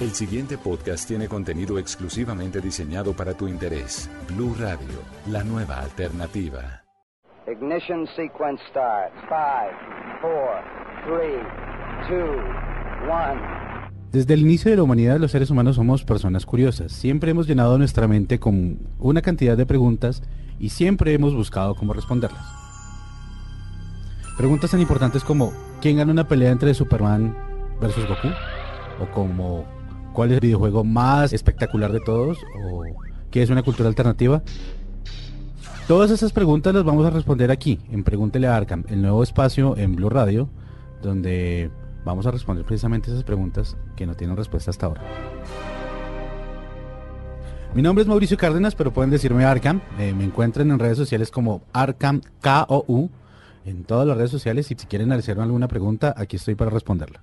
El siguiente podcast tiene contenido exclusivamente diseñado para tu interés. Blue Radio, la nueva alternativa. Ignition sequence starts. 5, 4, 3, 2, 1. Desde el inicio de la humanidad los seres humanos somos personas curiosas. Siempre hemos llenado nuestra mente con una cantidad de preguntas y siempre hemos buscado cómo responderlas. Preguntas tan importantes como ¿quién gana una pelea entre Superman versus Goku? O como ¿cuál es el videojuego más espectacular de todos? O ¿qué es una cultura alternativa? Todas esas preguntas las vamos a responder aquí, en Pregúntele a Arkham, el nuevo espacio en Blue Radio, donde Vamos a responder precisamente esas preguntas que no tienen respuesta hasta ahora. Mi nombre es Mauricio Cárdenas, pero pueden decirme Arkham. Eh, me encuentran en redes sociales como Arkham K-O-U en todas las redes sociales y si quieren hacerme alguna pregunta, aquí estoy para responderla.